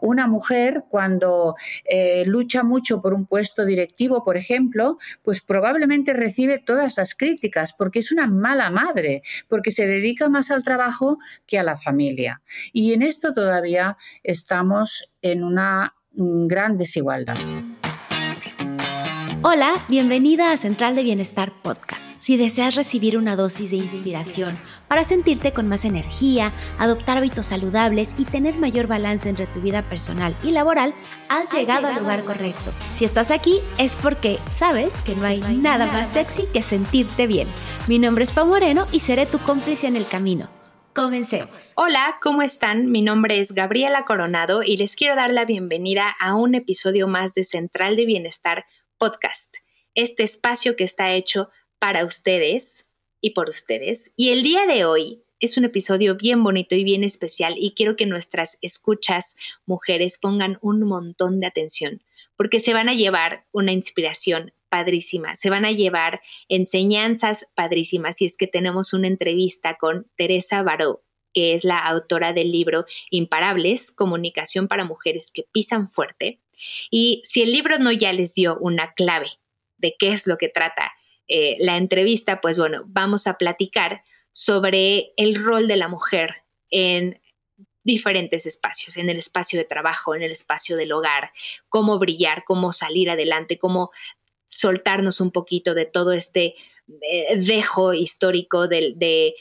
Una mujer cuando eh, lucha mucho por un puesto directivo, por ejemplo, pues probablemente recibe todas las críticas porque es una mala madre, porque se dedica más al trabajo que a la familia. Y en esto todavía estamos en una mm, gran desigualdad. Hola, bienvenida a Central de Bienestar Podcast. Si deseas recibir una dosis de inspiración para sentirte con más energía, adoptar hábitos saludables y tener mayor balance entre tu vida personal y laboral, has, llegado, al lugar correcto. Si estás aquí es porque sabes que no hay, nada, más sexy que sentirte bien. Mi nombre es Pau Moreno y seré tu cómplice en el camino. Comencemos. Hola, ¿cómo están? Mi nombre es Gabriela Coronado y les quiero dar la bienvenida a un episodio más de Central de Bienestar Podcast, este espacio que está hecho para ustedes y por ustedes. Y el día de hoy es un episodio bien bonito y bien especial y quiero que nuestras escuchas mujeres pongan un montón de atención porque se van a llevar una inspiración padrísima, se van a llevar enseñanzas padrísimas y es que tenemos una entrevista con Teresa Baró, que es la autora del libro Imparables, Comunicación para Mujeres que Pisan Fuerte. Y si el libro no ya les dio una clave de qué es lo que trata eh, la entrevista, pues bueno, vamos a platicar sobre el rol de la mujer en diferentes espacios, en el espacio de trabajo, en el espacio del hogar, cómo brillar, cómo salir adelante, cómo soltarnos un poquito de todo este eh, dejo histórico de, de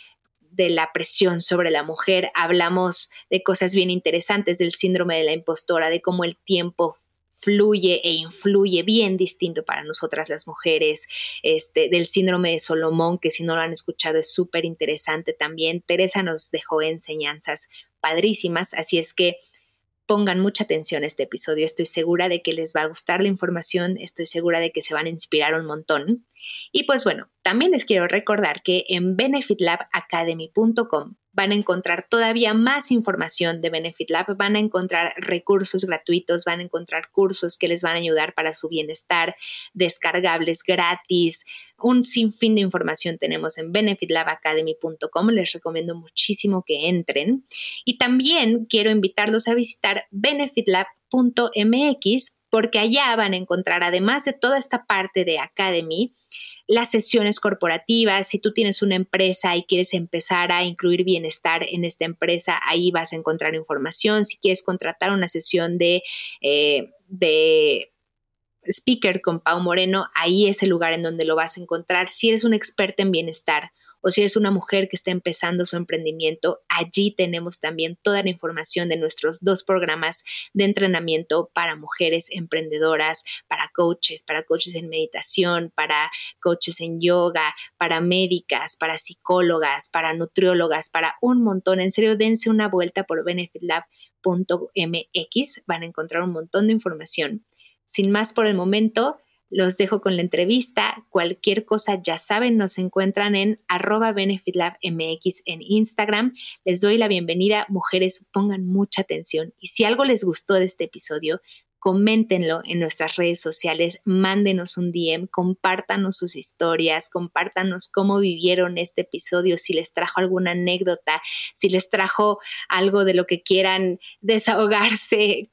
la presión sobre la mujer. Hablamos de cosas bien interesantes, del síndrome de la impostora, de cómo el tiempo fluye e influye bien distinto para nosotras las mujeres, este, del síndrome de Solomón, que si no lo han escuchado es súper interesante también. Teresa nos dejó enseñanzas padrísimas, así es que pongan mucha atención a este episodio. Estoy segura de que les va a gustar la información, estoy segura de que se van a inspirar un montón. Y pues bueno, también les quiero recordar que en benefitlabacademy.com van a encontrar todavía más información de Benefit Lab, van a encontrar recursos gratuitos, van a encontrar cursos que les van a ayudar para su bienestar, descargables gratis, un sinfín de información tenemos en benefitlabacademy.com, les recomiendo muchísimo que entren. Y también quiero invitarlos a visitar benefitlab.mx porque allá van a encontrar, además de toda esta parte de Academy, las sesiones corporativas, si tú tienes una empresa y quieres empezar a incluir bienestar en esta empresa, ahí vas a encontrar información. Si quieres contratar una sesión de, eh, de speaker con Pau Moreno, ahí es el lugar en donde lo vas a encontrar. Si eres un experto en bienestar, o si eres una mujer que está empezando su emprendimiento, allí tenemos también toda la información de nuestros dos programas de entrenamiento para mujeres emprendedoras, para coaches, para coaches en meditación, para coaches en yoga, para médicas, para psicólogas, para nutriólogas, para un montón. En serio, dense una vuelta por benefitlab.mx, van a encontrar un montón de información. Sin más por el momento, los dejo con la entrevista. Cualquier cosa, ya saben, nos encuentran en arroba benefitlabmx en Instagram. Les doy la bienvenida. Mujeres, pongan mucha atención. Y si algo les gustó de este episodio, coméntenlo en nuestras redes sociales, mándenos un DM, compártanos sus historias, compártanos cómo vivieron este episodio, si les trajo alguna anécdota, si les trajo algo de lo que quieran desahogarse.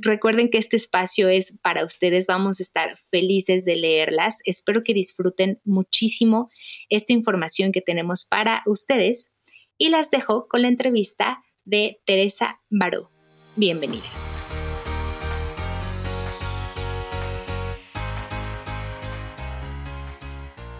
Recuerden que este espacio es para ustedes, vamos a estar felices de leerlas. Espero que disfruten muchísimo esta información que tenemos para ustedes y las dejo con la entrevista de Teresa Baró. Bienvenidas.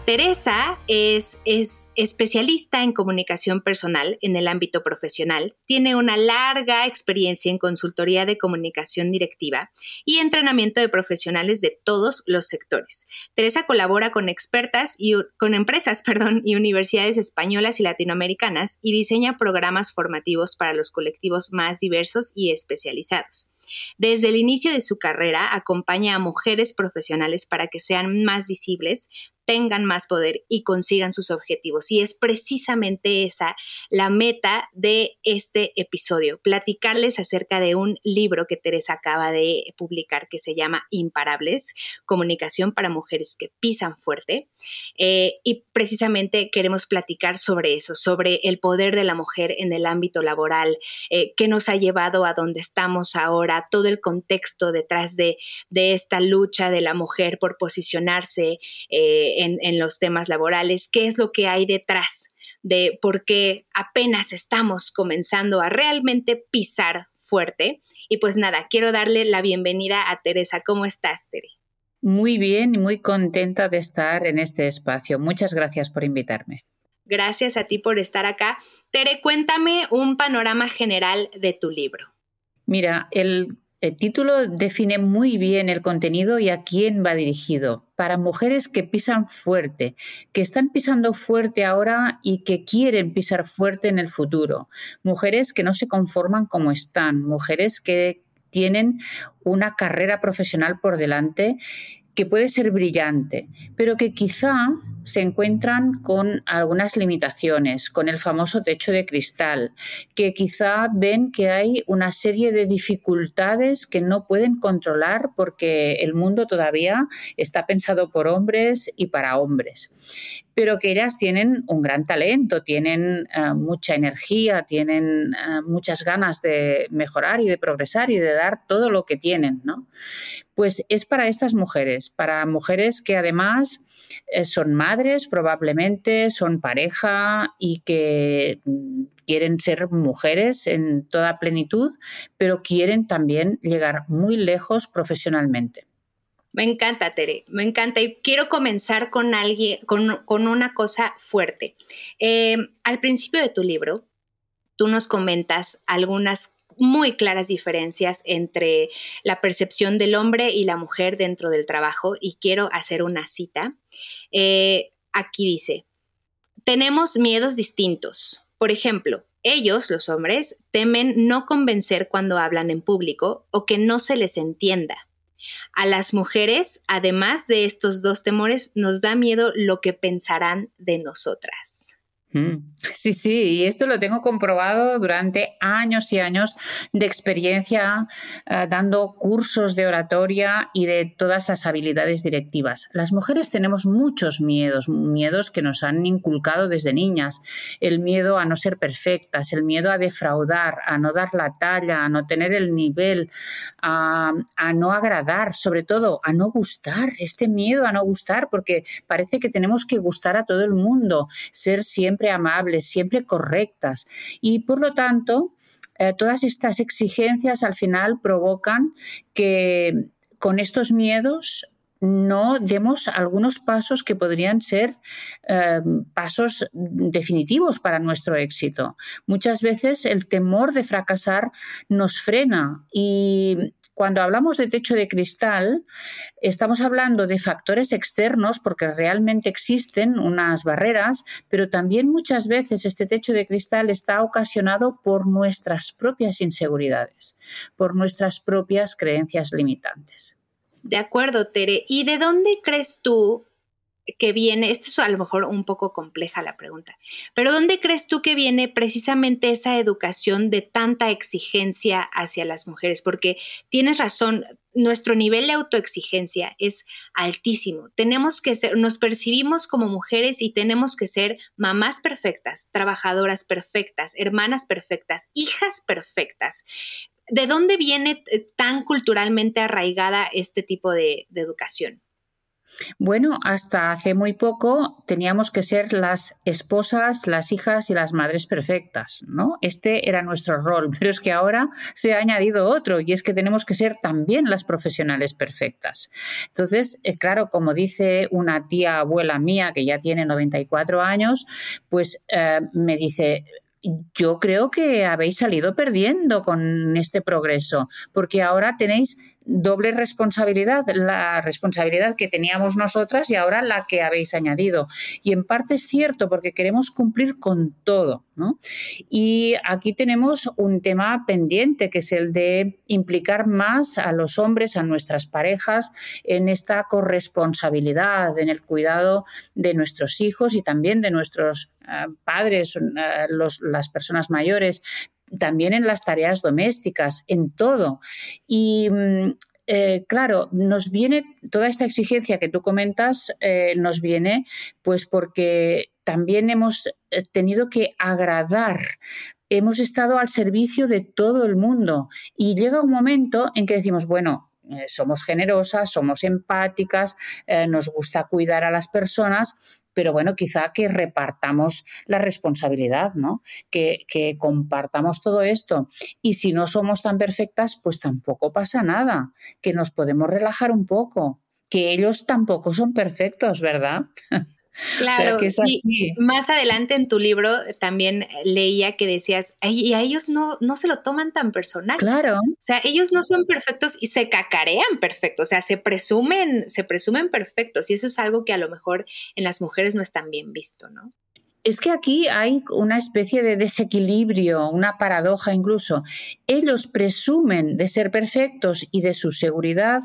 Teresa es, es, especialista en comunicación personal en el ámbito profesional, tiene una larga experiencia en consultoría de comunicación directiva y entrenamiento de profesionales de todos los sectores. Teresa colabora con expertas y con empresas, perdón, y universidades españolas y latinoamericanas y diseña programas formativos para los colectivos más diversos y especializados. Desde el inicio de su carrera acompaña a mujeres profesionales para que sean más visibles, tengan más poder y consigan sus objetivos. Y es precisamente esa la meta de este episodio, platicarles acerca de un libro que Teresa acaba de publicar que se llama Imparables, Comunicación para Mujeres que Pisan Fuerte. Eh, y precisamente queremos platicar sobre eso, sobre el poder de la mujer en el ámbito laboral, eh, que nos ha llevado a donde estamos ahora todo el contexto detrás de, esta lucha de la mujer por posicionarse eh, en, en los temas laborales, qué es lo que hay detrás de por qué apenas estamos comenzando a realmente pisar fuerte. Y pues nada, quiero darle la bienvenida a Teresa. ¿Cómo estás, Tere? Muy bien y muy contenta de estar en este espacio. Muchas gracias por invitarme. Gracias a ti por estar acá. Tere, cuéntame un panorama general de tu libro. Mira, el, título define muy bien el contenido y a quién va dirigido. Para mujeres que pisan fuerte, que están pisando fuerte ahora y que quieren pisar fuerte en el futuro. Mujeres que no se conforman como están. Mujeres que tienen una carrera profesional por delante que puede ser brillante, pero que quizá se encuentran con algunas limitaciones, con el famoso techo de cristal, que quizá ven que hay una serie de dificultades que no pueden controlar porque el mundo todavía está pensado por hombres y para hombres pero que ellas tienen un gran talento, tienen eh, mucha energía, tienen eh, muchas ganas de mejorar y de progresar y de dar todo lo que tienen, ¿no? Pues es para estas mujeres, para mujeres que además eh, son madres probablemente, son pareja y que mm, quieren ser mujeres en toda plenitud, pero quieren también llegar muy lejos profesionalmente. Me encanta, Tere, me encanta. Y quiero comenzar con alguien, con, una cosa fuerte. Eh, al principio de tu libro, tú nos comentas algunas muy claras diferencias entre la percepción del hombre y la mujer dentro del trabajo y quiero hacer una cita. Eh, aquí dice, tenemos miedos distintos. Por ejemplo, ellos, los hombres, temen no convencer cuando hablan en público o que no se les entienda. A las mujeres, además de estos dos temores, nos da miedo lo que pensarán de nosotras. Sí, sí, y esto lo tengo comprobado durante años y años de experiencia eh, dando cursos de oratoria y de todas las habilidades directivas. Las mujeres tenemos muchos miedos, miedos que nos han inculcado desde niñas. El miedo a no ser perfectas, el miedo a defraudar, a no dar la talla, a no tener el nivel, a, a no agradar, sobre todo a no gustar, este miedo a no gustar, porque parece que tenemos que gustar a todo el mundo, ser siempre amables, siempre correctas. Y por lo tanto, eh, todas estas exigencias al final provocan que con estos miedos no demos algunos pasos que podrían ser eh, pasos definitivos para nuestro éxito. Muchas veces el temor de fracasar nos frena y cuando hablamos de techo de cristal, estamos hablando de factores externos porque realmente existen unas barreras, pero también muchas veces este techo de cristal está ocasionado por nuestras propias inseguridades, por nuestras propias creencias limitantes. De acuerdo, Tere. ¿Y de dónde crees tú que viene, esto es a lo mejor un poco compleja la pregunta, pero ¿dónde crees tú que viene precisamente esa educación de tanta exigencia hacia las mujeres? Porque tienes razón, nuestro nivel de autoexigencia es altísimo. Tenemos que ser, nos percibimos como mujeres y tenemos que ser mamás perfectas, trabajadoras perfectas, hermanas perfectas, hijas perfectas. ¿De dónde viene eh, tan culturalmente arraigada este tipo de educación? Bueno, hasta hace muy poco teníamos que ser las esposas, las hijas y las madres perfectas, ¿no? Este era nuestro rol, pero es que ahora se ha añadido otro y es que tenemos que ser también las profesionales perfectas. Entonces, eh, claro, como dice una tía abuela mía que ya tiene 94 años, pues eh, me dice, yo creo que habéis salido perdiendo con este progreso, porque ahora tenéis doble responsabilidad, la responsabilidad que teníamos nosotras y ahora la que habéis añadido. Y en parte es cierto porque queremos cumplir con todo. Y aquí tenemos un tema pendiente que es el de implicar más a los hombres, a nuestras parejas, en esta corresponsabilidad, en el cuidado de nuestros hijos y también de nuestros eh, padres, eh, las personas mayores, también en las tareas domésticas, en todo. Y mm, eh, claro, nos viene toda esta exigencia que tú comentas, eh, nos viene pues porque también hemos eh, tenido que agradar hemos estado al servicio de todo el mundo y llega un momento en que decimos, bueno, somos generosas, somos empáticas, nos gusta cuidar a las personas, pero bueno, quizá que repartamos la responsabilidad, ¿no? Que, que, compartamos todo esto. Y si no somos tan perfectas, pues tampoco pasa nada, que nos podemos relajar un poco, que ellos tampoco son perfectos, ¿verdad? Claro, y más adelante en tu libro también leía que decías, y a ellos no, no se lo toman tan personal. Claro. O sea, ellos no son perfectos y se cacarean perfectos, o sea, se presumen, se presumen perfectos, y eso es algo que a lo mejor en las mujeres no es tan bien visto, ¿no? Es que aquí hay una especie de desequilibrio, una paradoja incluso. Ellos presumen de ser perfectos y de su seguridad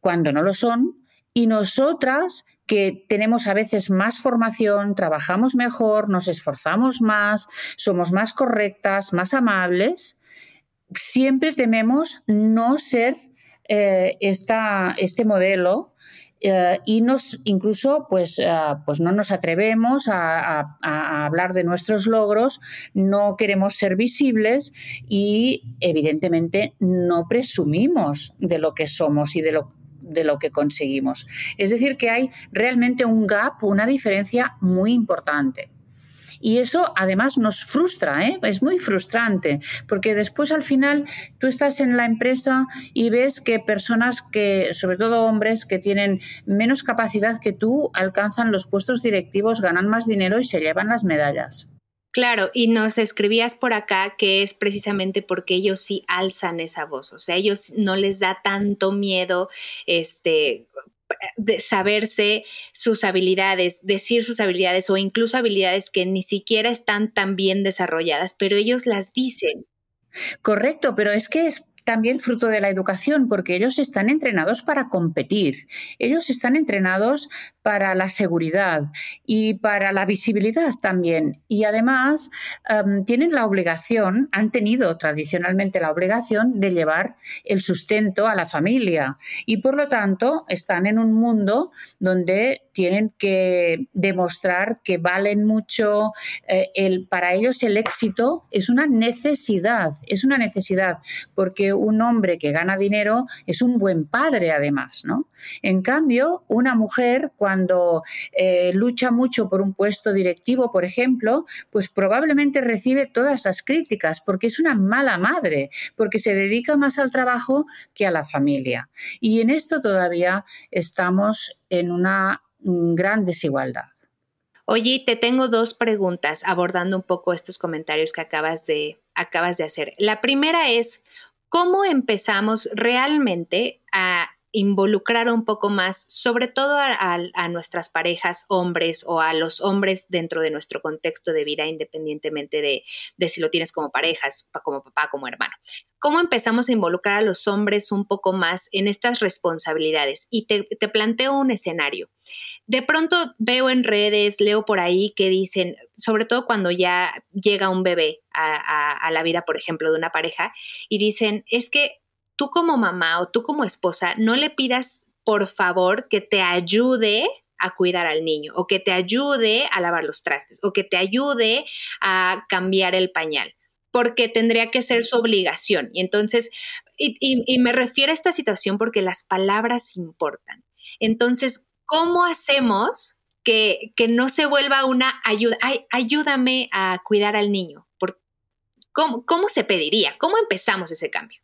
cuando no lo son, y nosotras que tenemos a veces más formación, trabajamos mejor, nos esforzamos más, somos más correctas, más amables, siempre tememos no ser eh, este modelo eh, y nos incluso pues, eh, pues no nos atrevemos a, a, hablar de nuestros logros, no queremos ser visibles y evidentemente no presumimos de lo que somos y de lo de lo que conseguimos. Es decir, que hay realmente un gap, una diferencia muy importante. Y eso además nos frustra, ¿eh? es muy frustrante, porque después al final tú estás en la empresa y ves que personas que, sobre todo hombres, que tienen menos capacidad que tú, alcanzan los puestos directivos, ganan más dinero y se llevan las medallas. Claro, y nos escribías por acá que es precisamente porque ellos sí alzan esa voz, o sea, ellos no les da tanto miedo este de saberse sus habilidades, decir sus habilidades o incluso habilidades que ni siquiera están tan bien desarrolladas, pero ellos las dicen. Correcto, pero es que es también fruto de la educación, porque ellos están entrenados para competir, ellos están entrenados para la seguridad y para la visibilidad también. Y además em, tienen la obligación, han tenido tradicionalmente la obligación de llevar el sustento a la familia y por lo tanto están en un mundo donde tienen que demostrar que valen mucho. Eh, el, para ellos el éxito es una necesidad, es una necesidad, porque un hombre que gana dinero es un buen padre además, ¿no? En cambio, una mujer cuando eh, lucha mucho por un puesto directivo, por ejemplo, pues probablemente recibe todas las críticas porque es una mala madre, porque se dedica más al trabajo que a la familia. Y en esto todavía estamos en una mm, gran desigualdad. Oye, te tengo dos preguntas abordando un poco estos comentarios que acabas de, acabas de hacer. La primera es, ¿cómo empezamos realmente a involucrar un poco más, sobre todo a, nuestras parejas hombres o a los hombres dentro de nuestro contexto de vida, independientemente de, si lo tienes como parejas, como papá, como hermano. ¿Cómo empezamos a involucrar a los hombres un poco más en estas responsabilidades? Y te, planteo un escenario. De pronto veo en redes, leo por ahí que dicen, sobre todo cuando ya llega un bebé a la vida, por ejemplo, de una pareja, y dicen, es que tú como mamá o tú como esposa no le pidas, por favor, que te ayude a cuidar al niño o que te ayude a lavar los trastes o que te ayude a cambiar el pañal porque tendría que ser su obligación. Y entonces, y, me refiero a esta situación porque las palabras importan. Entonces, ¿cómo hacemos que, que no se vuelva una ayuda? Ay, ayúdame a cuidar al niño. ¿Cómo, ¿Cómo se pediría? ¿Cómo empezamos ese cambio?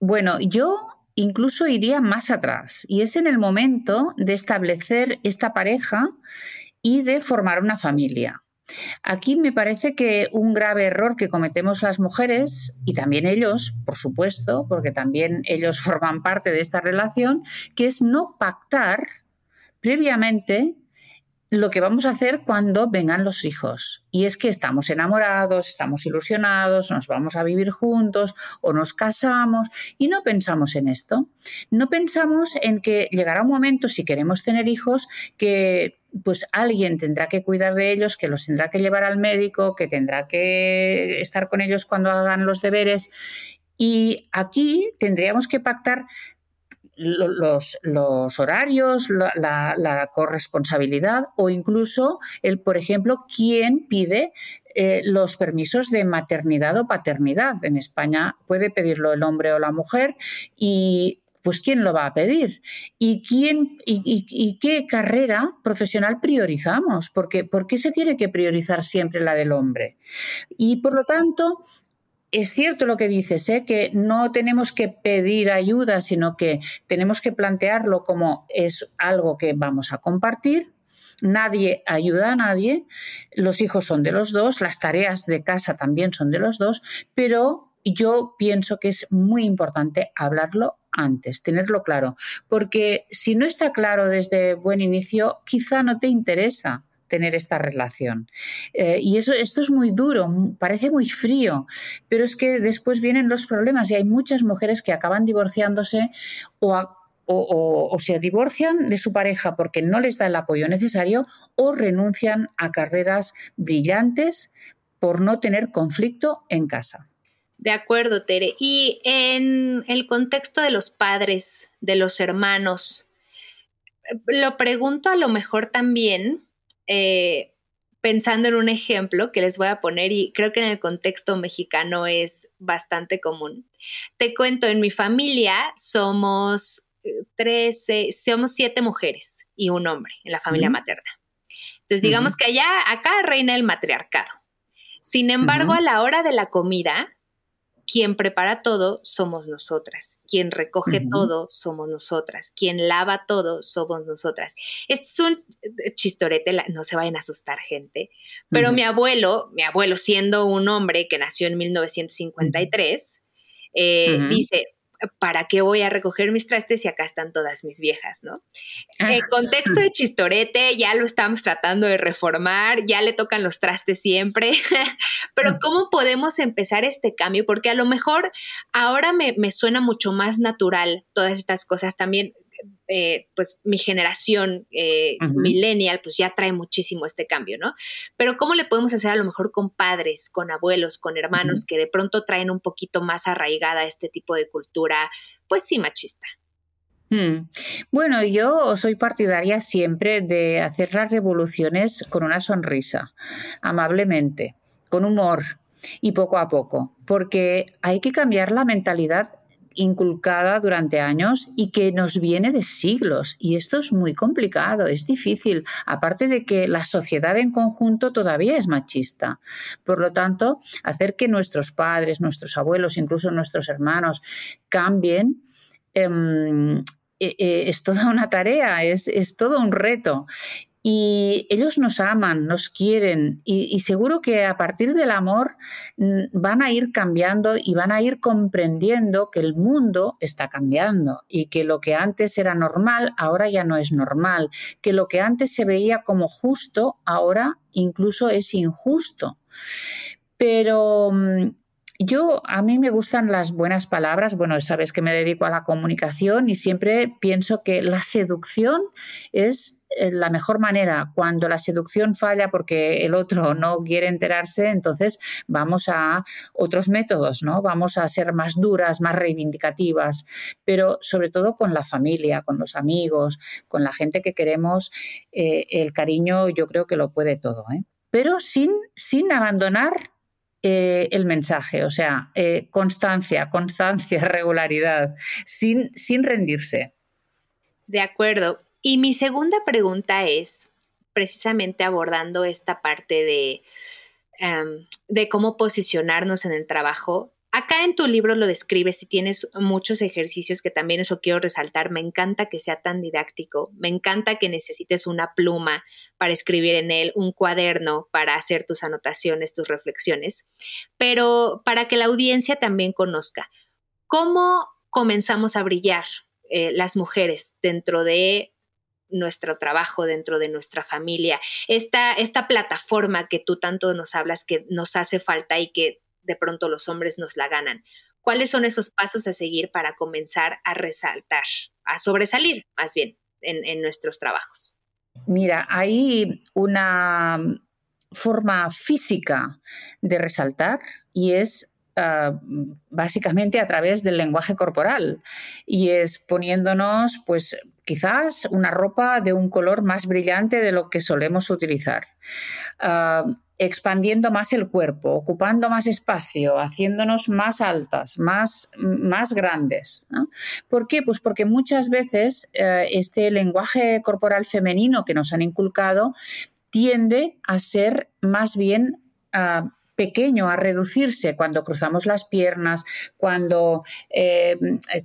Bueno, yo incluso iría más atrás y es en el momento de establecer esta pareja y de formar una familia. Aquí me parece que un grave error que cometemos las mujeres y también ellos, por supuesto, porque también ellos forman parte de esta relación, que es no pactar previamente lo que vamos a hacer cuando vengan los hijos. Y es que estamos enamorados, estamos ilusionados, nos vamos a vivir juntos o nos casamos y no pensamos en esto. No pensamos en que llegará un momento, si queremos tener hijos, que pues alguien tendrá que cuidar de ellos, que los tendrá que llevar al médico, que tendrá que estar con ellos cuando hagan los deberes. Y aquí tendríamos que pactar los, horarios, la, corresponsabilidad o incluso el, por ejemplo, quién pide eh, los permisos de maternidad o paternidad. En España puede pedirlo el hombre o la mujer y pues ¿quién lo va a pedir? ¿Y, quién, y, qué carrera profesional priorizamos? Porque, ¿Por qué se tiene que priorizar siempre la del hombre? Y por lo tanto, es cierto lo que dices, ¿eh? que no tenemos que pedir ayuda, sino que tenemos que plantearlo como es algo que vamos a compartir. Nadie ayuda a nadie, los hijos son de los dos, las tareas de casa también son de los dos, pero yo pienso que es muy importante hablarlo antes, tenerlo claro, porque si no está claro desde buen inicio, quizá no te interesa tener esta relación. Eh, y eso, esto es muy duro, parece muy frío, pero es que después vienen los problemas y hay muchas mujeres que acaban divorciándose o, o, se divorcian de su pareja porque no les da el apoyo necesario o renuncian a carreras brillantes por no tener conflicto en casa. De acuerdo, Tere. Y en el contexto de los padres, de los hermanos, lo pregunto a lo mejor también eh, pensando en un ejemplo que les voy a poner y creo que en el contexto mexicano es bastante común. Te cuento, en mi familia somos 13, eh, somos siete mujeres y un hombre en la familia materna. Entonces, digamos que allá, acá reina el matriarcado. Sin embargo, a la hora de la comida, quien prepara todo somos nosotras, quien recoge todo somos nosotras, quien lava todo somos nosotras. Este es un eh, chistorete, no se vayan a asustar gente, pero mi abuelo, mi abuelo siendo un hombre que nació en 1953, eh, dice, ¿para qué voy a recoger mis trastes si acá están todas mis viejas, no? Ah. El contexto de chistorete ya lo estamos tratando de reformar, ya le tocan los trastes siempre, pero ¿cómo podemos empezar este cambio? Porque a lo mejor ahora me, me suena mucho más natural todas estas cosas también. Eh, pues mi generación eh, millennial, pues ya trae muchísimo este cambio, ¿no? Pero ¿cómo le podemos hacer a lo mejor con padres, con abuelos, con hermanos que de pronto traen un poquito más arraigada este tipo de cultura, pues sí, machista? Hmm. Bueno, yo soy partidaria siempre de hacer las revoluciones con una sonrisa, amablemente, con humor y poco a poco, porque hay que cambiar la mentalidad inculcada durante años y que nos viene de siglos. Y esto es muy complicado, es difícil, aparte de que la sociedad en conjunto todavía es machista. Por lo tanto, hacer que nuestros padres, nuestros abuelos, incluso nuestros hermanos cambien. Em, e, e, es toda una tarea, es, es todo un reto y ellos nos aman, nos quieren y, seguro que a partir del amor mm, van a ir cambiando y van a ir comprendiendo que el mundo está cambiando y que lo que antes era normal ahora ya no es normal, que lo que antes se veía como justo ahora incluso es injusto. Pero mm, yo, a mí me gustan las buenas palabras. Bueno, sabes que me dedico a la comunicación y siempre pienso que la seducción es la mejor manera. Cuando la seducción falla porque el otro no quiere enterarse, entonces vamos a otros métodos, ¿no? Vamos a ser más duras, más reivindicativas, pero sobre todo con la familia, con los amigos, con la gente que queremos, eh, el cariño yo creo que lo puede todo, ¿eh? Pero sin, sin abandonar el mensaje, o sea, constancia, constancia, regularidad, sin, sin rendirse. De acuerdo. Y mi segunda pregunta es, precisamente abordando esta parte de, em, de cómo posicionarnos en el trabajo. Acá en tu libro lo describes y tienes muchos ejercicios que también eso quiero resaltar. Me encanta que sea tan didáctico, me encanta que necesites una pluma para escribir en él, un cuaderno para hacer tus anotaciones, tus reflexiones, pero para que la audiencia también conozca cómo comenzamos a brillar eh, las mujeres dentro de nuestro trabajo, dentro de nuestra familia, esta, esta plataforma que tú tanto nos hablas que nos hace falta y que de pronto los hombres nos la ganan. ¿Cuáles son esos pasos a seguir para comenzar a resaltar, a sobresalir más bien en, en nuestros trabajos? Mira, hay una forma física de resaltar y es ah, básicamente a través del lenguaje corporal y es poniéndonos pues quizás una ropa de un color más brillante de lo que solemos utilizar. Ah, expandiendo más el cuerpo, ocupando más espacio, haciéndonos más altas, más, más grandes. ¿Por qué? Pues porque muchas veces eh, este lenguaje corporal femenino que nos han inculcado tiende a ser más bien ah, pequeño, a reducirse cuando cruzamos las piernas, cuando eh,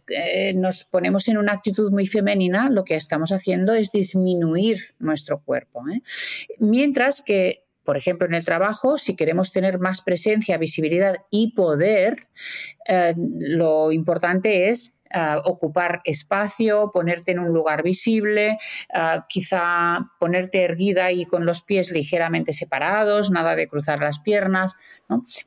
eh, nos ponemos en una actitud muy femenina, lo que estamos haciendo es disminuir nuestro cuerpo. Mientras que por ejemplo, en el trabajo, si queremos tener más presencia, visibilidad y poder, lo importante es ocupar espacio, ponerte en un lugar visible, quizá ponerte erguida y con los pies ligeramente separados, nada de cruzar las piernas.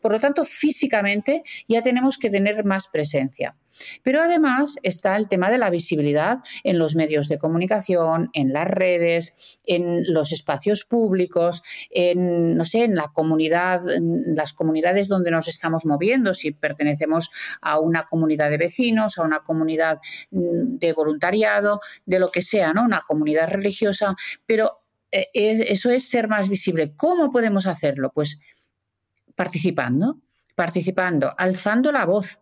Por lo tanto, físicamente ya tenemos que tener más presencia. Pero además está el tema de la visibilidad en los medios de comunicación, en las redes, en los espacios públicos, en, no sé, en la comunidad, en las comunidades donde nos estamos moviendo, si pertenecemos a una comunidad de vecinos, a una comunidad mm, de voluntariado, de lo que sea, ¿no? Una comunidad religiosa, pero eh, eso es ser más visible. ¿Cómo podemos hacerlo? Pues participando, participando, alzando la voz,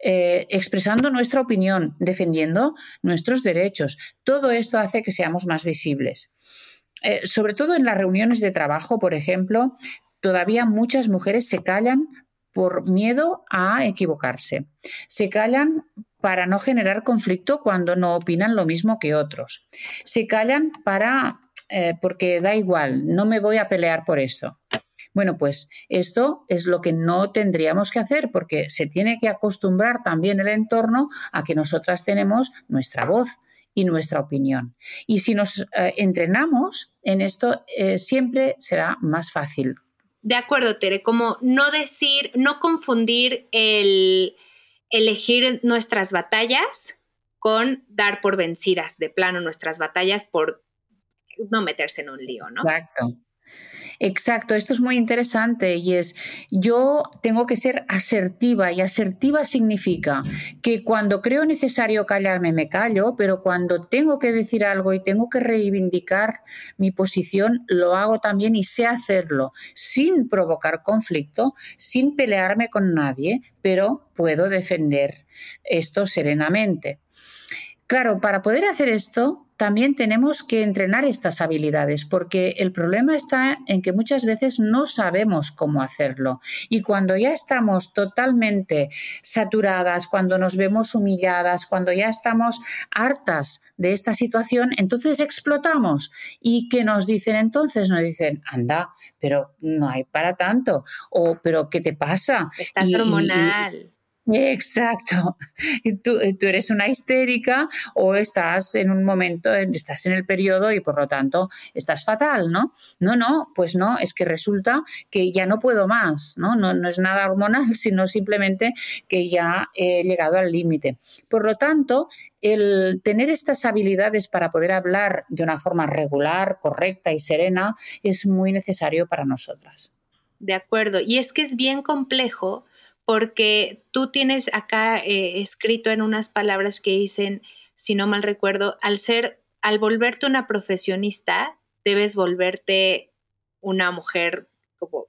eh, expresando nuestra opinión, defendiendo nuestros derechos. Todo esto hace que seamos más visibles. Eh, sobre todo en las reuniones de trabajo, por ejemplo, todavía muchas mujeres se callan por miedo a equivocarse. Se callan para no generar conflicto cuando no opinan lo mismo que otros. Se callan para eh, porque da igual, no me voy a pelear por eso. Bueno, pues esto es lo que no tendríamos que hacer porque se tiene que acostumbrar también el entorno a que nosotras tenemos nuestra voz y nuestra opinión. Y si nos eh, entrenamos en esto, eh, siempre será más fácil. De acuerdo, Tere, como no decir, no confundir el elegir nuestras batallas con dar por vencidas de plano nuestras batallas por no meterse en un lío, ¿no? Exacto. Exacto, esto es muy interesante y es, yo tengo que ser asertiva y asertiva significa que cuando creo necesario callarme me callo, pero cuando tengo que decir algo y tengo que reivindicar mi posición, lo hago también y sé hacerlo sin provocar conflicto, sin pelearme con nadie, pero puedo defender esto serenamente. Claro, para poder hacer esto, también tenemos que entrenar estas habilidades, porque el problema está en que muchas veces no sabemos cómo hacerlo. Y cuando ya estamos totalmente saturadas, cuando nos vemos humilladas, cuando ya estamos hartas de esta situación, entonces explotamos. ¿Y qué nos dicen entonces? Nos dicen, anda, pero no hay para tanto. O, pero ¿qué te pasa? Estás hormonal. Exacto. Tú, tú, eres una histérica o estás en un momento, estás en el periodo y por lo tanto estás fatal, ¿no? No, no, pues no, es que resulta que ya no puedo más, ¿no? No, no es nada hormonal, sino simplemente que ya he llegado al límite. Por lo tanto, el tener estas habilidades para poder hablar de una forma regular, correcta y serena es muy necesario para nosotras. De acuerdo. Y es que es bien complejo porque tú tienes acá eh, escrito en unas palabras que dicen, si no mal recuerdo, al ser, al volverte una profesionista, debes volverte una mujer como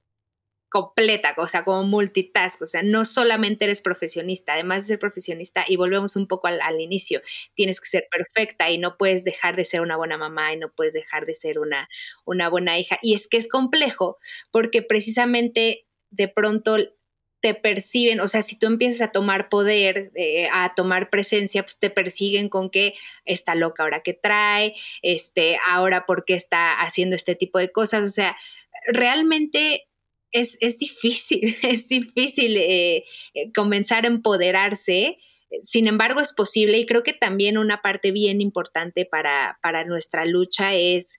completa, o sea, como multitask, o sea, no solamente eres profesionista, además de ser profesionista, y volvemos un poco al, al, inicio, tienes que ser perfecta y no puedes dejar de ser una buena mamá y no puedes dejar de ser una, una buena hija. Y es que es complejo porque precisamente de pronto te perciben, o sea, si tú empiezas a tomar poder, eh, a tomar presencia, pues te persiguen con que está loca ahora que trae, este, ahora por qué está haciendo este tipo de cosas, o sea, realmente es, es difícil, es difícil eh, eh, comenzar a empoderarse. Sin embargo, es posible y creo que también una parte bien importante para, para nuestra lucha es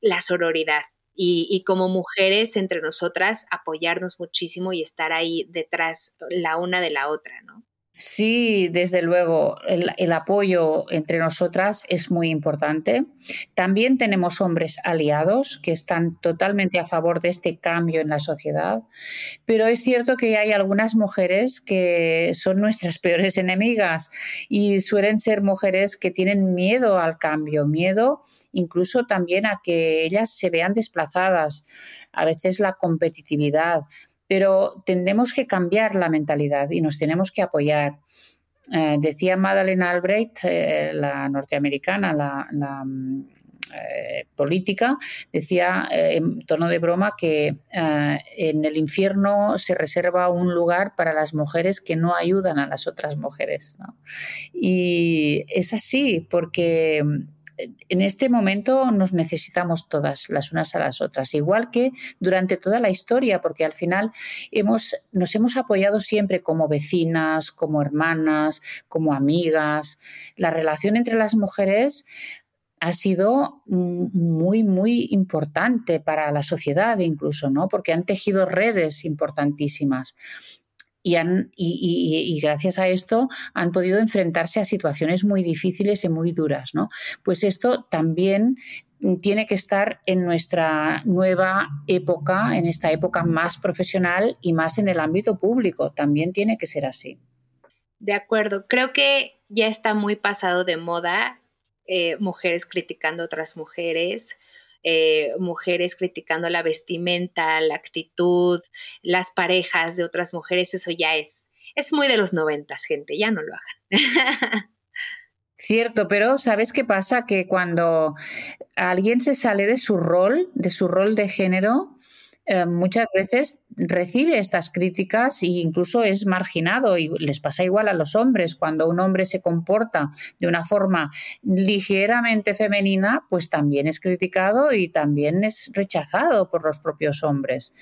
la sororidad y, como mujeres entre nosotras apoyarnos muchísimo y estar ahí detrás la una de la otra, ¿no? Sí, desde luego, el, apoyo entre nosotras es muy importante. También tenemos hombres aliados que están totalmente a favor de este cambio en la sociedad, pero es cierto que hay algunas mujeres que son nuestras peores enemigas y suelen ser mujeres que tienen miedo al cambio, miedo incluso también a que ellas se vean desplazadas, a veces la competitividad pero tendemos que cambiar la mentalidad y nos tenemos que apoyar. Eh, decía Madeleine Albright, eh, la norteamericana, la, mm, eh, política, decía en tono de broma que en el infierno se reserva un lugar para las mujeres que no ayudan a las otras mujeres. Y es así, porque en este momento nos necesitamos todas las unas a las otras, igual que durante toda la historia, porque al final hemos, nos hemos apoyado siempre como vecinas, como hermanas, como amigas. La relación entre las mujeres ha sido muy, muy importante para la sociedad incluso, ¿no? Porque han tejido redes importantísimas y, han, y, gracias a esto han podido enfrentarse a situaciones muy difíciles y muy duras. ¿no? Pues esto también tiene que estar en nuestra nueva época, en esta época más profesional y más en el ámbito público. También tiene que ser así. De acuerdo, creo que ya está muy pasado de moda eh, mujeres criticando a otras mujeres, eh, mujeres criticando la vestimenta, la actitud, las parejas de otras mujeres, eso ya es, es muy de los noventas, gente, ya no lo hagan. Cierto, pero ¿sabes qué pasa? Que cuando alguien se sale de su rol, de su rol de género, eh, muchas veces recibe estas críticas e incluso es marginado y les pasa igual a los hombres. Cuando un hombre se comporta de una forma ligeramente femenina, pues también es criticado y también es rechazado por los propios hombres.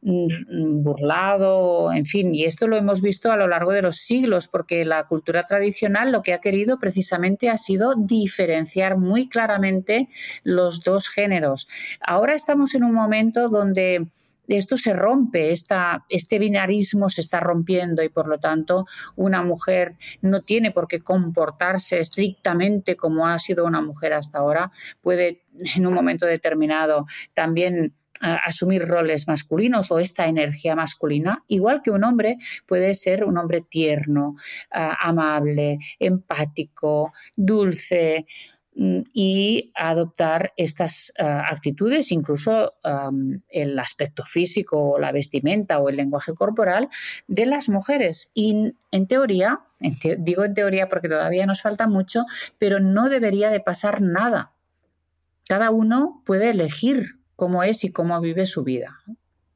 Mm, burlado, en fin, y esto lo hemos visto a lo largo de los siglos, porque la cultura tradicional lo que ha querido precisamente ha sido diferenciar muy claramente los dos géneros. Ahora estamos en un momento donde esto se rompe, esta, este binarismo se está rompiendo y por lo tanto una mujer no tiene por qué comportarse estrictamente como ha sido una mujer hasta ahora, puede en un momento determinado también asumir roles masculinos o esta energía masculina, igual que un hombre puede ser un hombre tierno, amable, empático, dulce mm, y adoptar estas actitudes, incluso el aspecto físico o la vestimenta o el lenguaje corporal de las mujeres. Y en teoría, digo en teoría porque todavía nos falta mucho, pero no debería de pasar nada. Cada uno puede elegir cómo es y cómo vive su vida.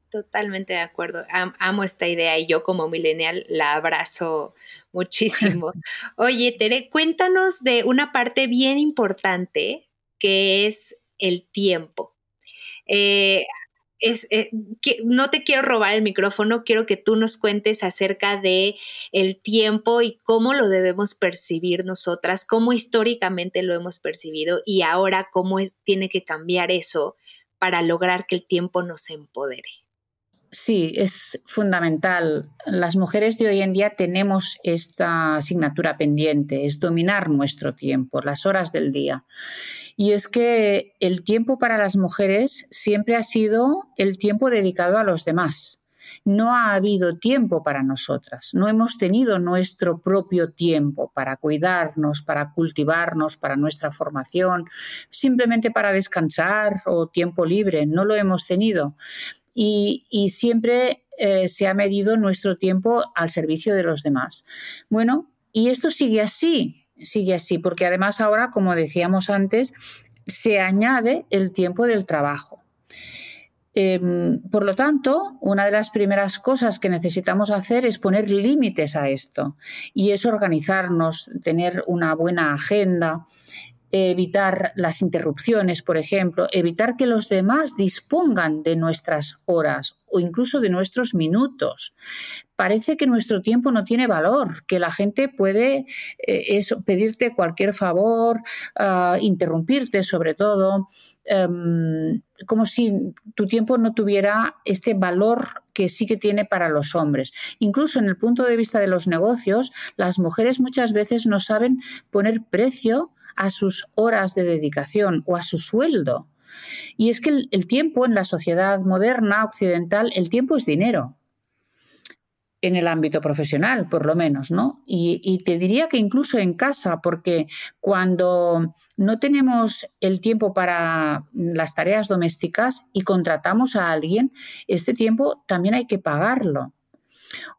Totalmente de acuerdo. amo esta idea y yo como millennial la abrazo muchísimo. Oye, Tere, cuéntanos de una parte bien importante que es el tiempo. Eh, es, eh, que, no te quiero robar el micrófono, quiero que tú nos cuentes acerca de el tiempo y cómo lo debemos percibir nosotras, cómo históricamente lo hemos percibido y ahora cómo tiene que cambiar eso para lograr que el tiempo nos empodere. Sí, es fundamental. Las mujeres de hoy en día tenemos esta asignatura pendiente, es dominar nuestro tiempo, las horas del día. Y es que el tiempo para las mujeres siempre ha sido el tiempo dedicado a los demás no ha habido tiempo para nosotras, no hemos tenido nuestro propio tiempo para cuidarnos, para cultivarnos, para nuestra formación, simplemente para descansar o tiempo libre, no lo hemos tenido. Y, siempre eh, se ha medido nuestro tiempo al servicio de los demás. Bueno, y esto sigue así, sigue así, porque además ahora, como decíamos antes, se añade el tiempo del trabajo. Em, por lo tanto, una de las primeras cosas que necesitamos hacer es poner límites a esto y es organizarnos, tener una buena agenda, evitar las interrupciones, por ejemplo, evitar que los demás dispongan de nuestras horas o incluso de nuestros minutos. Parece que nuestro tiempo no tiene valor, que la gente puede eh, pedirte cualquier favor, ah, interrumpirte sobre todo, em, como si tu tiempo no tuviera este valor que sí que tiene para los hombres. Incluso en el punto de vista de los negocios, las mujeres muchas veces no saben poner precio a sus horas de dedicación o a su sueldo. Y es que el, tiempo en la sociedad moderna occidental, el tiempo es dinero en el ámbito profesional, por lo menos, ¿no? Y, te diría que incluso en casa, porque cuando no tenemos el tiempo para las tareas domésticas y contratamos a alguien, este tiempo también hay que pagarlo.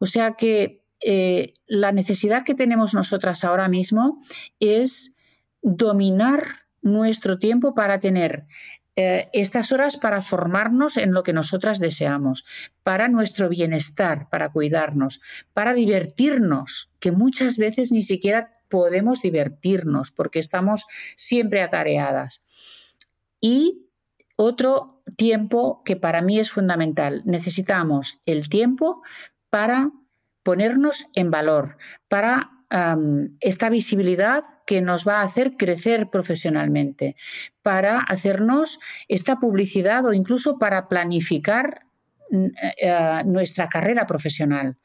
O sea que eh, la necesidad que tenemos nosotras ahora mismo es dominar nuestro tiempo para tener eh, estas horas para formarnos en lo que nosotras deseamos, para nuestro bienestar, para cuidarnos, para divertirnos, que muchas veces ni siquiera podemos divertirnos porque estamos siempre atareadas. Y otro tiempo que para mí es fundamental, necesitamos el tiempo para ponernos en valor, para esta visibilidad que nos va a hacer crecer profesionalmente, para hacernos esta publicidad o incluso para planificar mm, eh, nuestra carrera profesional.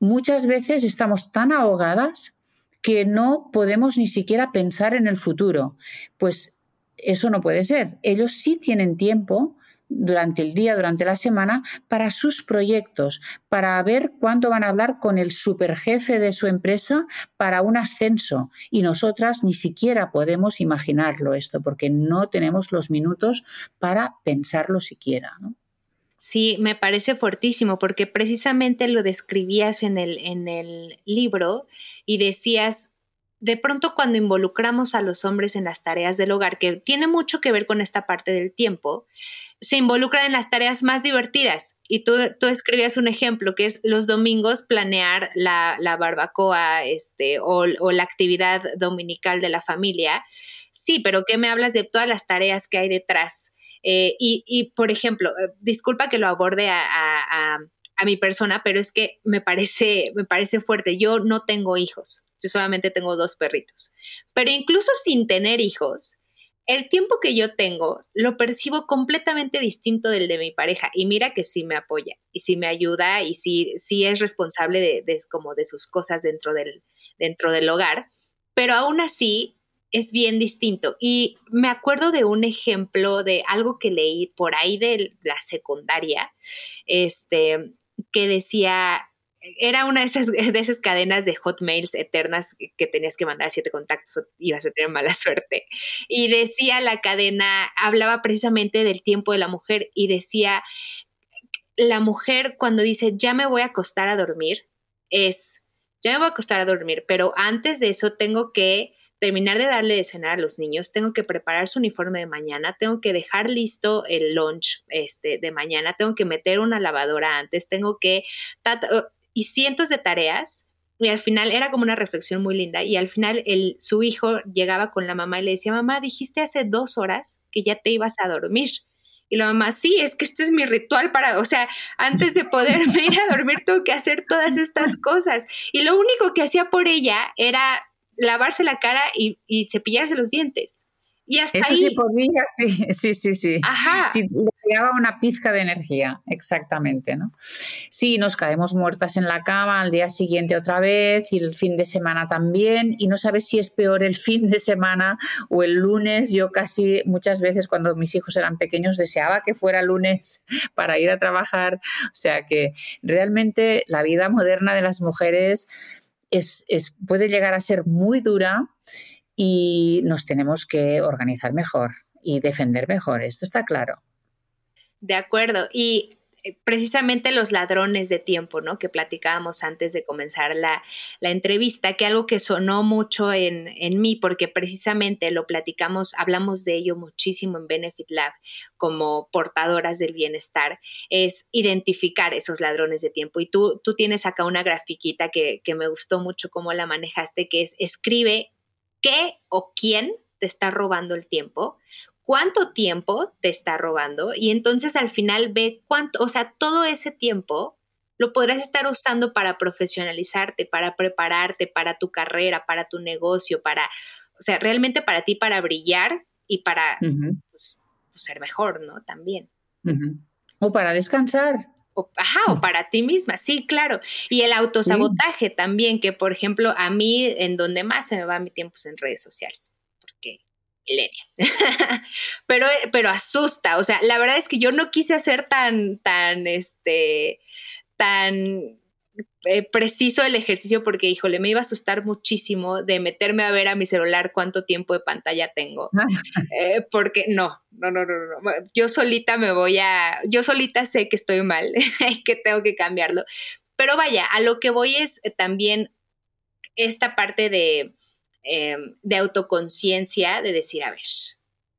Muchas veces estamos tan ahogadas que no podemos ni siquiera pensar en el futuro. Pues eso no puede ser. Ellos sí tienen tiempo durante el día, durante la semana, para sus proyectos, para ver cuándo van a hablar con el superjefe de su empresa para un ascenso. Y nosotras ni siquiera podemos imaginarlo esto, porque no tenemos los minutos para pensarlo siquiera. Sí, me parece fuertísimo porque precisamente lo describías en el, en el libro y decías, de pronto cuando involucramos a los hombres en las tareas del hogar, que tiene mucho que ver con esta parte del tiempo, se involucran en las tareas más divertidas. Y tú, tú escribías un ejemplo, que es los domingos planear la, barbacoa este, o, la actividad dominical de la familia. Sí, pero ¿qué me hablas de todas las tareas que hay detrás? Eh, y, por ejemplo, eh, disculpa que lo aborde a, a, a, mi persona, pero es que me parece, me parece fuerte. Yo no tengo hijos. Yo solamente tengo dos perritos. Pero incluso sin tener hijos, el tiempo que yo tengo lo percibo completamente distinto del de mi pareja. Y mira que sí me apoya y sí me ayuda y sí, sí es responsable de, como de sus cosas dentro del, dentro del hogar. Pero aún así es bien distinto. Y me acuerdo de un ejemplo de algo que leí por ahí de la secundaria, este, que decía, era una de esas, de esas cadenas de hotmails eternas que tenías que mandar siete contactos ibas a tener mala suerte. Y decía la cadena, hablaba precisamente del tiempo de la mujer y decía, la mujer cuando dice, ya me voy a acostar a dormir, es, ya me voy a acostar a dormir, pero antes de eso tengo que terminar de darle de cenar a los niños, tengo que preparar su uniforme de mañana, tengo que dejar listo el lunch este, de mañana, tengo que meter una lavadora antes, tengo que y cientos de tareas. Y al final era como una reflexión muy linda. Y al final el, su hijo llegaba con la mamá y le decía, mamá, dijiste hace dos horas que ya te ibas a dormir. Y la mamá, sí, es que este es mi ritual para, o sea, antes de poder ir a dormir tengo que hacer todas estas cosas. Y lo único que hacía por ella era lavarse la cara y, y cepillarse los dientes. Y hasta Eso sí podía, sí, sí, sí, sí. Ajá. Sí, le daba una pizca de energía, exactamente, ¿no? Sí, nos caemos muertas en la cama al día siguiente otra vez y el fin de semana también y no sabes si es peor el fin de semana o el lunes. Yo casi muchas veces cuando mis hijos eran pequeños deseaba que fuera lunes para ir a trabajar. O sea que realmente la vida moderna de las mujeres es, es puede llegar a ser muy dura y nos tenemos que organizar mejor y defender mejor. Esto está claro. De acuerdo. Y eh, precisamente los ladrones de tiempo, ¿no? Que platicábamos antes de comenzar la, entrevista, que algo que sonó mucho en, en, mí, porque precisamente lo platicamos, hablamos de ello muchísimo en Benefit Lab como portadoras del bienestar, es identificar esos ladrones de tiempo. Y tú, tú tienes acá una grafiquita que, que me gustó mucho cómo la manejaste, que es escribe qué o quién te está robando el tiempo, cuánto tiempo te está robando y entonces al final ve cuánto, o sea, todo ese tiempo lo podrás estar usando para profesionalizarte, para prepararte, para tu carrera, para tu negocio, para, o sea, realmente para ti, para brillar y para pues, pues, ser mejor, ¿no? También. O para descansar, O, ajá, o para ti misma, sí, claro. Y el autosabotaje también, que por ejemplo, a mí en donde más se me va mi tiempo es en redes sociales, porque pero, pero asusta, o sea, la verdad es que yo no quise hacer tan, tan, este, tan eh, preciso el ejercicio porque, híjole, me iba a asustar muchísimo de meterme a ver a mi celular cuánto tiempo de pantalla tengo. Eh, porque no, no, no, no, no. Yo solita me voy a, yo solita sé que estoy mal y que tengo que cambiarlo. Pero vaya, a lo que voy es también esta parte de, em, de autoconciencia, de decir, a ver,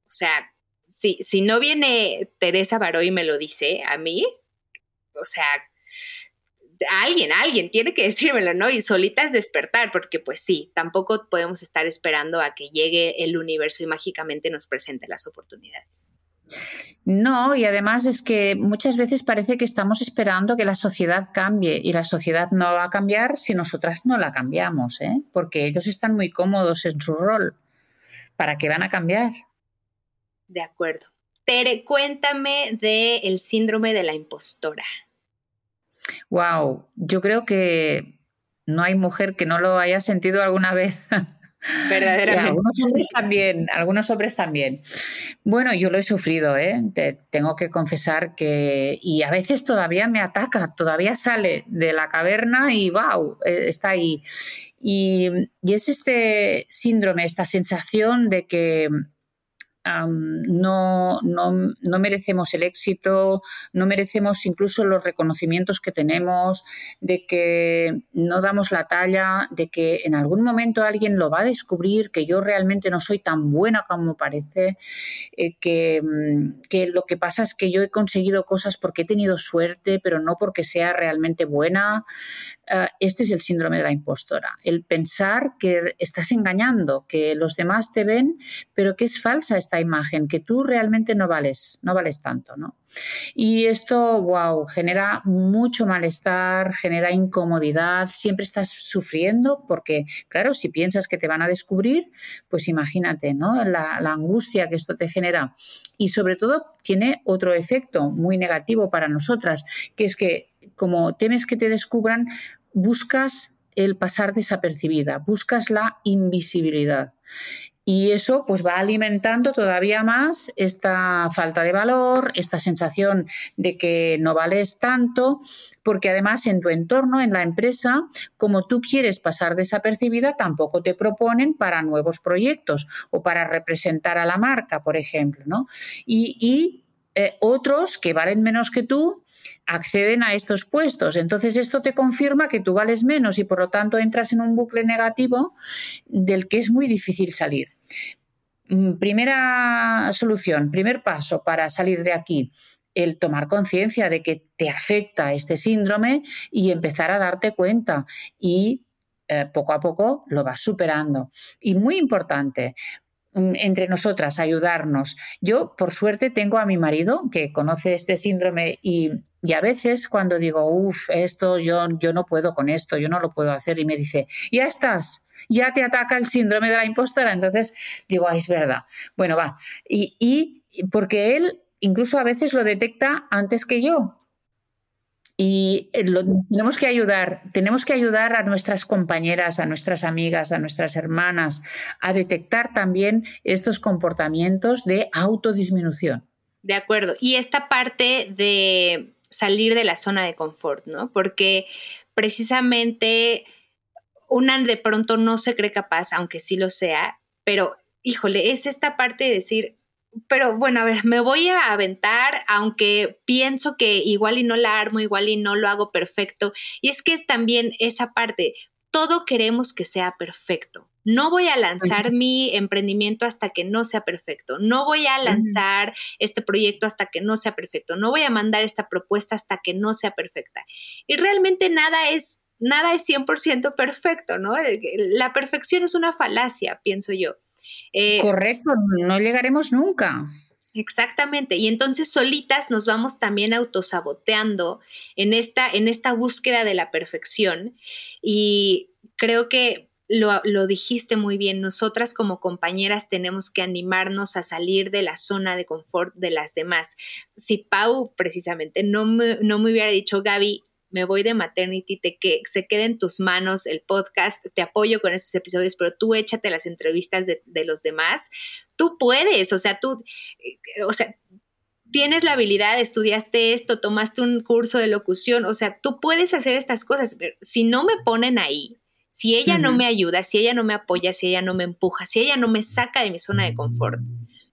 o sea, si, si no viene Teresa Baró y me lo dice a mí, o sea, alguien, alguien tiene que decírmelo, ¿no? Y solitas despertar, porque pues sí, tampoco podemos estar esperando a que llegue el universo y mágicamente nos presente las oportunidades. No, y además es que muchas veces parece que estamos esperando que la sociedad cambie y la sociedad no va a cambiar si nosotras no la cambiamos, ¿eh? porque ellos están muy cómodos en su rol. ¿Para qué van a cambiar? De acuerdo. Tere, cuéntame del síndrome de la impostora. Wow, yo creo que no hay mujer que no lo haya sentido alguna vez. Verdaderamente. algunos hombres también, algunos hombres también. Bueno, yo lo he sufrido, ¿eh? tengo que confesar que, y a veces todavía me ataca, todavía sale de la caverna y wow, eh, está ahí. y es este síndrome, esta sensación de que no, no, merecemos el éxito, no merecemos incluso los reconocimientos que tenemos, de que no damos la talla, de que en algún momento alguien lo va a descubrir, que yo realmente no soy tan buena como parece, eh, que, mm, que lo que pasa es que yo he conseguido cosas porque he tenido suerte, pero no porque sea realmente buena. Ah, este es el síndrome de la impostora, el pensar que estás engañando, que los demás te ven, pero que es falsa esta imagen, que tú realmente no vales, no vales tanto, ¿no? Y esto, wow, genera mucho malestar, genera incomodidad, siempre estás sufriendo porque, claro, si piensas que te van a descubrir, pues imagínate, ¿no? La, la angustia que esto te genera. Y sobre todo tiene otro efecto muy negativo para nosotras, que es que como temes que te descubran, buscas el pasar desapercibida, buscas la invisibilidad. Y eso pues va alimentando todavía más esta falta de valor, esta sensación de que no vales tanto, porque además en tu entorno, en la empresa, como tú quieres pasar desapercibida, tampoco te proponen para nuevos proyectos o para representar a la marca, por ejemplo, ¿no? Y, eh, otros que valen menos que tú acceden a estos puestos. Entonces esto te confirma que tú vales menos y por lo tanto entras en un bucle negativo del que es muy difícil salir. Mm, primera solución, primer paso para salir de aquí, el tomar conciencia de que te afecta este síndrome y empezar a darte cuenta y eh, poco a poco lo vas superando. Y muy importante, entre nosotras, ayudarnos. Yo, por suerte, tengo a mi marido que conoce este síndrome y y a veces cuando digo, uff, esto yo, yo no puedo con esto, yo no lo puedo hacer, y me dice, ya estás, ya te ataca el síndrome de la impostora. Entonces digo, es verdad. Bueno, va. Y, y porque él incluso a veces lo detecta antes que yo. Y eh, tenemos que ayudar, tenemos que ayudar a nuestras compañeras, a nuestras amigas, a nuestras hermanas a detectar también estos comportamientos de autodisminución. De acuerdo. Y esta parte de salir de la zona de confort, ¿no? Porque precisamente una de pronto no se cree capaz, aunque sí lo sea, pero híjole, es esta parte de decir, pero bueno, a ver, me voy a aventar, aunque pienso que igual y no la armo, igual y no lo hago perfecto. Y es que es también esa parte, todo queremos que sea perfecto. No voy a lanzar mi emprendimiento hasta que no sea perfecto. No voy a lanzar este proyecto hasta que no sea perfecto. No voy a mandar esta propuesta hasta que no sea perfecta. Y realmente nada es nada es 100% perfecto, ¿no? Eh, la perfección es una falacia, pienso yo. Eh, Correcto, no llegaremos nunca. Exactamente. Y entonces solitas nos vamos también autosaboteando en esta, en esta búsqueda de la perfección. Y creo que lo, dijiste muy bien, nosotras como compañeras tenemos que animarnos a salir de la zona de confort de las demás. Si Pau precisamente no me, no me hubiera dicho, Gaby, me voy de maternity, te que se quede en tus manos el podcast, te apoyo con estos episodios, pero tú échate las entrevistas de, de los demás, tú puedes, o sea, tú, eh, o sea, tienes la habilidad, estudiaste esto, tomaste un curso de locución, o sea, tú puedes hacer estas cosas, pero si no me ponen ahí, si ella no me ayuda, si ella no me apoya, si ella no me empuja, si ella no me saca de mi zona de confort,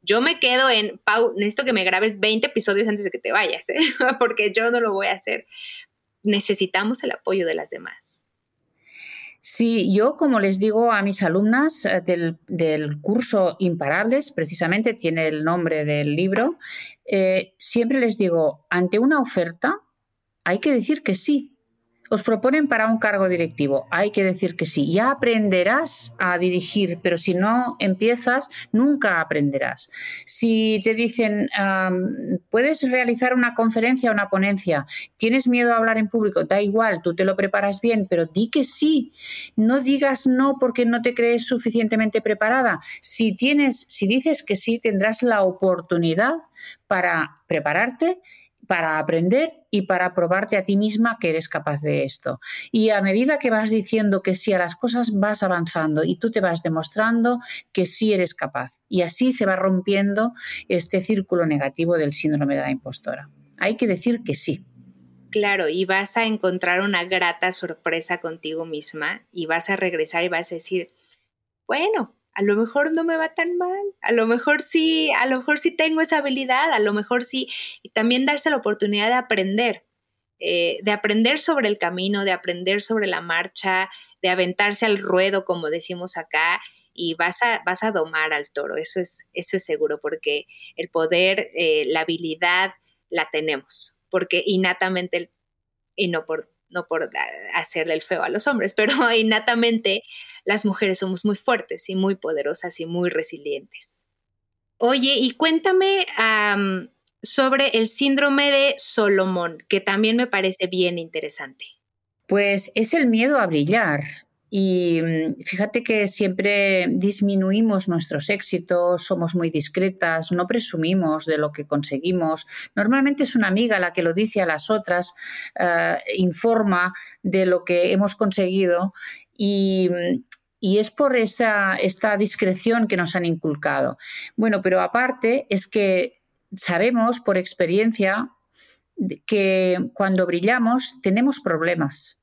yo me quedo en, Pau, necesito que me grabes 20 episodios antes de que te vayas, ¿eh? porque yo no lo voy a hacer. Necesitamos el apoyo de las demás. Sí, yo como les digo a mis alumnas eh, del, del curso Imparables, precisamente tiene el nombre del libro, eh, siempre les digo, ante una oferta hay que decir que sí, os proponen para un cargo directivo. Hay que decir que sí. Ya aprenderás a dirigir, pero si no empiezas, nunca aprenderás. Si te dicen, puedes realizar una conferencia o una ponencia, tienes miedo a hablar en público, da igual, tú te lo preparas bien, pero di que sí. No digas no porque no te crees suficientemente preparada. Si tienes, si dices que sí, tendrás la oportunidad para prepararte para aprender y para probarte a ti misma que eres capaz de esto. Y a medida que vas diciendo que sí a las cosas, vas avanzando y tú te vas demostrando que sí eres capaz. Y así se va rompiendo este círculo negativo del síndrome de la impostora. Hay que decir que sí. Claro, y vas a encontrar una grata sorpresa contigo misma y vas a regresar y vas a decir, bueno, a lo mejor no me va tan mal, a lo mejor sí, a lo mejor sí tengo esa habilidad, a lo mejor sí, y también darse la oportunidad de aprender, eh, de aprender sobre el camino, de aprender sobre la marcha, de aventarse al ruedo, como decimos acá, y vas a, vas a domar al toro, eso es, eso es seguro, porque el poder, eh, la habilidad la tenemos, porque innatamente, y no por, no por hacerle el feo a los hombres, pero innatamente las mujeres somos muy fuertes y muy poderosas y muy resilientes. Oye, y cuéntame sobre el síndrome de Solomón, que también me parece bien interesante. Pues es el miedo a brillar. Y mm, fíjate que siempre disminuimos nuestros éxitos, somos muy discretas, no presumimos de lo que conseguimos. Normalmente es una amiga la que lo dice a las otras, eh, informa de lo que hemos conseguido y, y es por esa, esta discreción que nos han inculcado. Bueno, pero aparte es que sabemos por experiencia que cuando brillamos tenemos problemas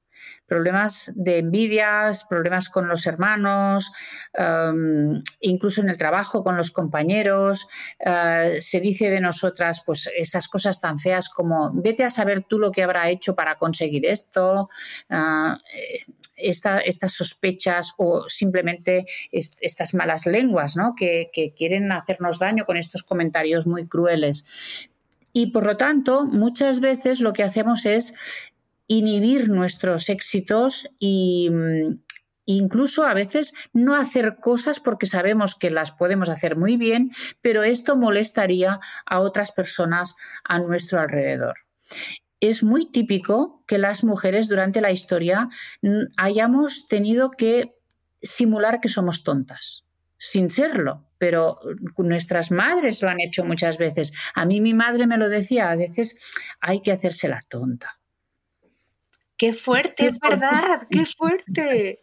problemas de envidias, problemas con los hermanos, em, incluso en el trabajo con los compañeros. Eh, se dice de nosotras pues esas cosas tan feas como vete a saber tú lo que habrá hecho para conseguir esto, estas sospechas o simplemente estas malas lenguas ¿no? que, que quieren hacernos daño con estos comentarios muy crueles. Y por lo tanto, muchas veces lo que hacemos es inhibir nuestros éxitos y mm, incluso a veces no hacer cosas porque sabemos que las podemos hacer muy bien, pero esto molestaría a otras personas a nuestro alrededor. Es muy típico que las mujeres durante la historia mm, hayamos tenido que simular que somos tontas, sin serlo, pero nuestras madres lo han hecho muchas veces. A mí mi madre me lo decía, a veces hay que hacerse la tonta Qué fuerte, es verdad, qué fuerte.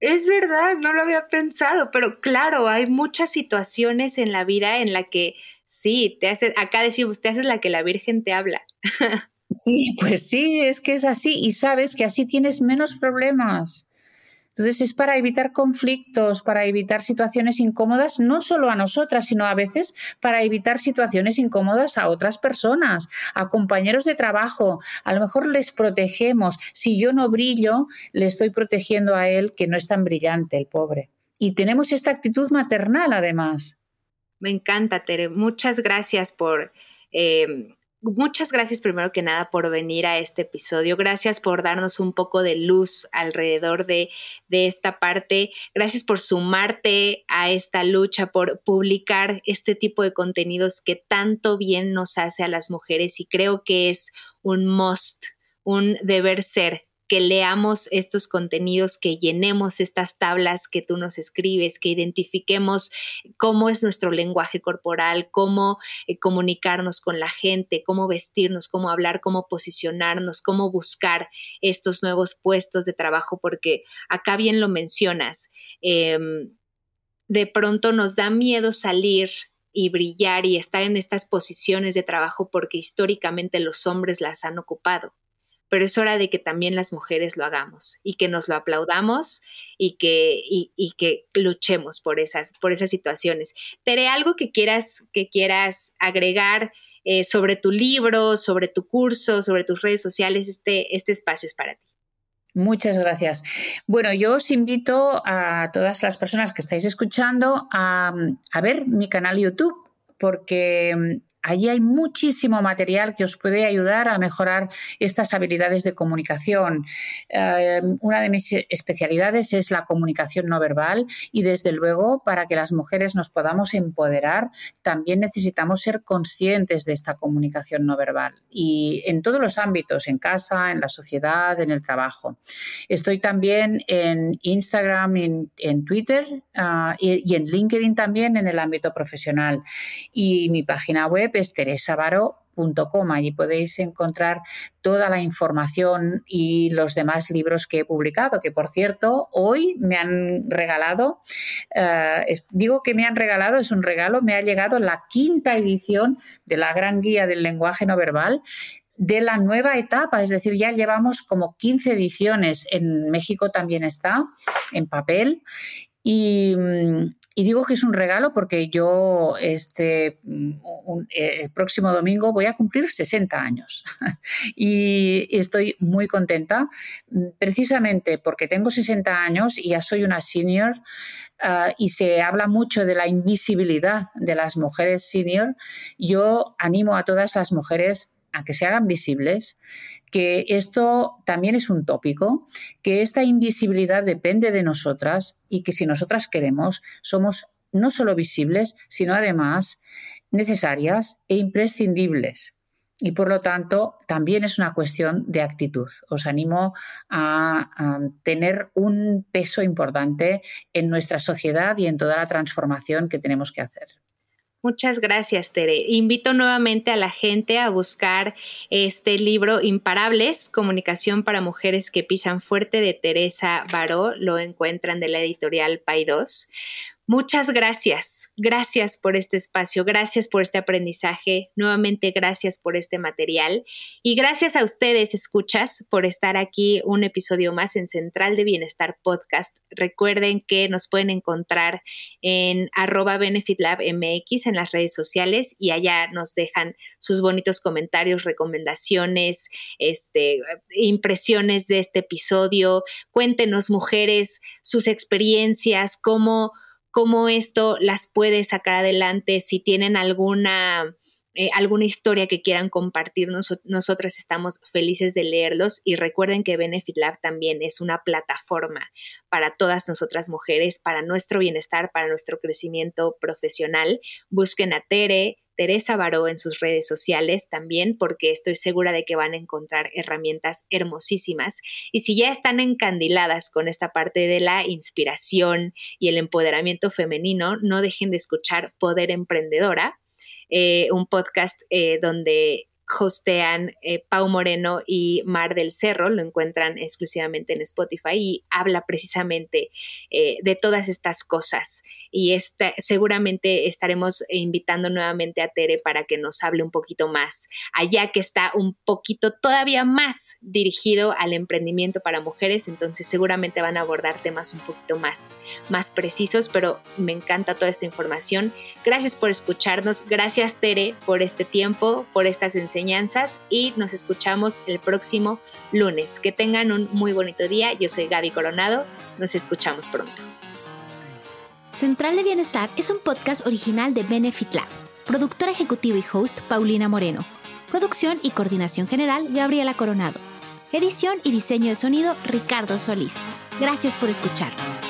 Es verdad, no lo había pensado, pero claro, hay muchas situaciones en la vida en la que sí, te haces, acá decimos, te haces la que la Virgen te habla. Sí, pues sí, es que es así y sabes que así tienes menos problemas. Entonces es para evitar conflictos, para evitar situaciones incómodas, no solo a nosotras, sino a veces para evitar situaciones incómodas a otras personas, a compañeros de trabajo. A lo mejor les protegemos. Si yo no brillo, le estoy protegiendo a él que no es tan brillante, el pobre. Y tenemos esta actitud maternal además. Me encanta, Tere. Muchas gracias por eh, muchas gracias primero que nada por venir a este episodio. Gracias por darnos un poco de luz alrededor de, de, esta parte. Gracias por sumarte a esta lucha, por publicar este tipo de contenidos que tanto bien nos hace a las mujeres y creo que es un must, un deber ser que leamos estos contenidos, que llenemos estas tablas que tú nos escribes, que identifiquemos cómo es nuestro lenguaje corporal, cómo eh, comunicarnos con la gente, cómo vestirnos, cómo hablar, cómo posicionarnos, cómo buscar estos nuevos puestos de trabajo, porque acá bien lo mencionas. Em, de pronto nos da miedo salir y brillar y estar en estas posiciones de trabajo porque históricamente los hombres las han ocupado pero es hora de que también las mujeres lo hagamos y que nos lo aplaudamos y que, y, que luchemos por esas, por esas situaciones. Tere, algo que quieras, que quieras agregar eh, sobre tu libro, sobre tu curso, sobre tus redes sociales, este, este espacio es para ti. Muchas gracias. Bueno, yo os invito a todas las personas que estáis escuchando a, a ver mi canal YouTube porque Allí hay muchísimo material que os puede ayudar a mejorar estas habilidades de comunicación. Eh, una de mis especialidades es la comunicación no verbal y desde luego para que las mujeres nos podamos empoderar también necesitamos ser conscientes de esta comunicación no verbal y en todos los ámbitos, en casa, en la sociedad, en el trabajo. Estoy también en Instagram, en, en Twitter ah, y, y en LinkedIn también en el ámbito profesional. Y mi página web es teresavaro.com. Allí podéis encontrar toda la información y los demás libros que he publicado, que por cierto, hoy me han regalado, eh, digo que me han regalado, es un regalo, me ha llegado la quinta edición de la Gran Guía del Lenguaje No Verbal de la nueva etapa, es decir, ya llevamos como 15 ediciones, en México también está en papel y, mm, y digo que es un regalo porque yo este mm, eh, el próximo domingo voy a cumplir 60 años y estoy muy contenta mm, precisamente porque tengo 60 años y ya soy una senior ah, y se habla mucho de la invisibilidad de las mujeres senior. Yo animo a todas las mujeres a que se hagan visibles, que esto también es un tópico, que esta invisibilidad depende de nosotras y que si nosotras queremos, somos no solo visibles, sino además necesarias e imprescindibles. Y por lo tanto, también es una cuestión de actitud. Os animo a, a, tener un peso importante en nuestra sociedad y en toda la transformación que tenemos que hacer. Muchas gracias, Tere. Invito nuevamente a la gente a buscar este libro Imparables, Comunicación para Mujeres que Pisan Fuerte de Teresa Baró. Lo encuentran de la editorial Paidós. Muchas gracias. Gracias por este espacio, gracias por este aprendizaje, nuevamente gracias por este material y gracias a ustedes, escuchas, por estar aquí un episodio más en Central de Bienestar Podcast. Recuerden que nos pueden encontrar en arroba BenefitLabMX en las redes sociales y allá nos dejan sus bonitos comentarios, recomendaciones, este, impresiones de este episodio. Cuéntenos, mujeres, sus experiencias, cómo cómo esto las puede sacar adelante, si tienen alguna, eh, alguna historia que quieran compartir, nosotras estamos felices de leerlos y recuerden que Benefit Lab también es una plataforma para todas nosotras mujeres, para nuestro bienestar, para nuestro crecimiento profesional. Busquen a Tere, Teresa Baró en sus redes sociales también, porque estoy segura de que van a encontrar herramientas hermosísimas. Y si ya están encandiladas con esta parte de la inspiración y el empoderamiento femenino, no dejen de escuchar Poder Emprendedora, eh, un podcast eh, donde hostean eh, Pau Moreno y Mar del Cerro, lo encuentran exclusivamente en Spotify y habla precisamente eh, de todas estas cosas. Y seguramente estaremos invitando nuevamente a Tere para que nos hable un poquito más, allá que está un poquito todavía más dirigido al emprendimiento para mujeres, entonces seguramente van a abordar temas un poquito más, más precisos, pero me encanta toda esta información. Gracias por escucharnos, gracias Tere por este tiempo, por estas enseñanzas y nos escuchamos el próximo lunes. Que tengan un muy bonito día. Yo soy Gaby Coronado. Nos escuchamos pronto. Central de Bienestar es un podcast original de Benefit Lab. Productora ejecutiva y host Paulina Moreno. Producción y coordinación general Gabriela Coronado. Edición y diseño de sonido Ricardo Solís. Gracias por escucharnos.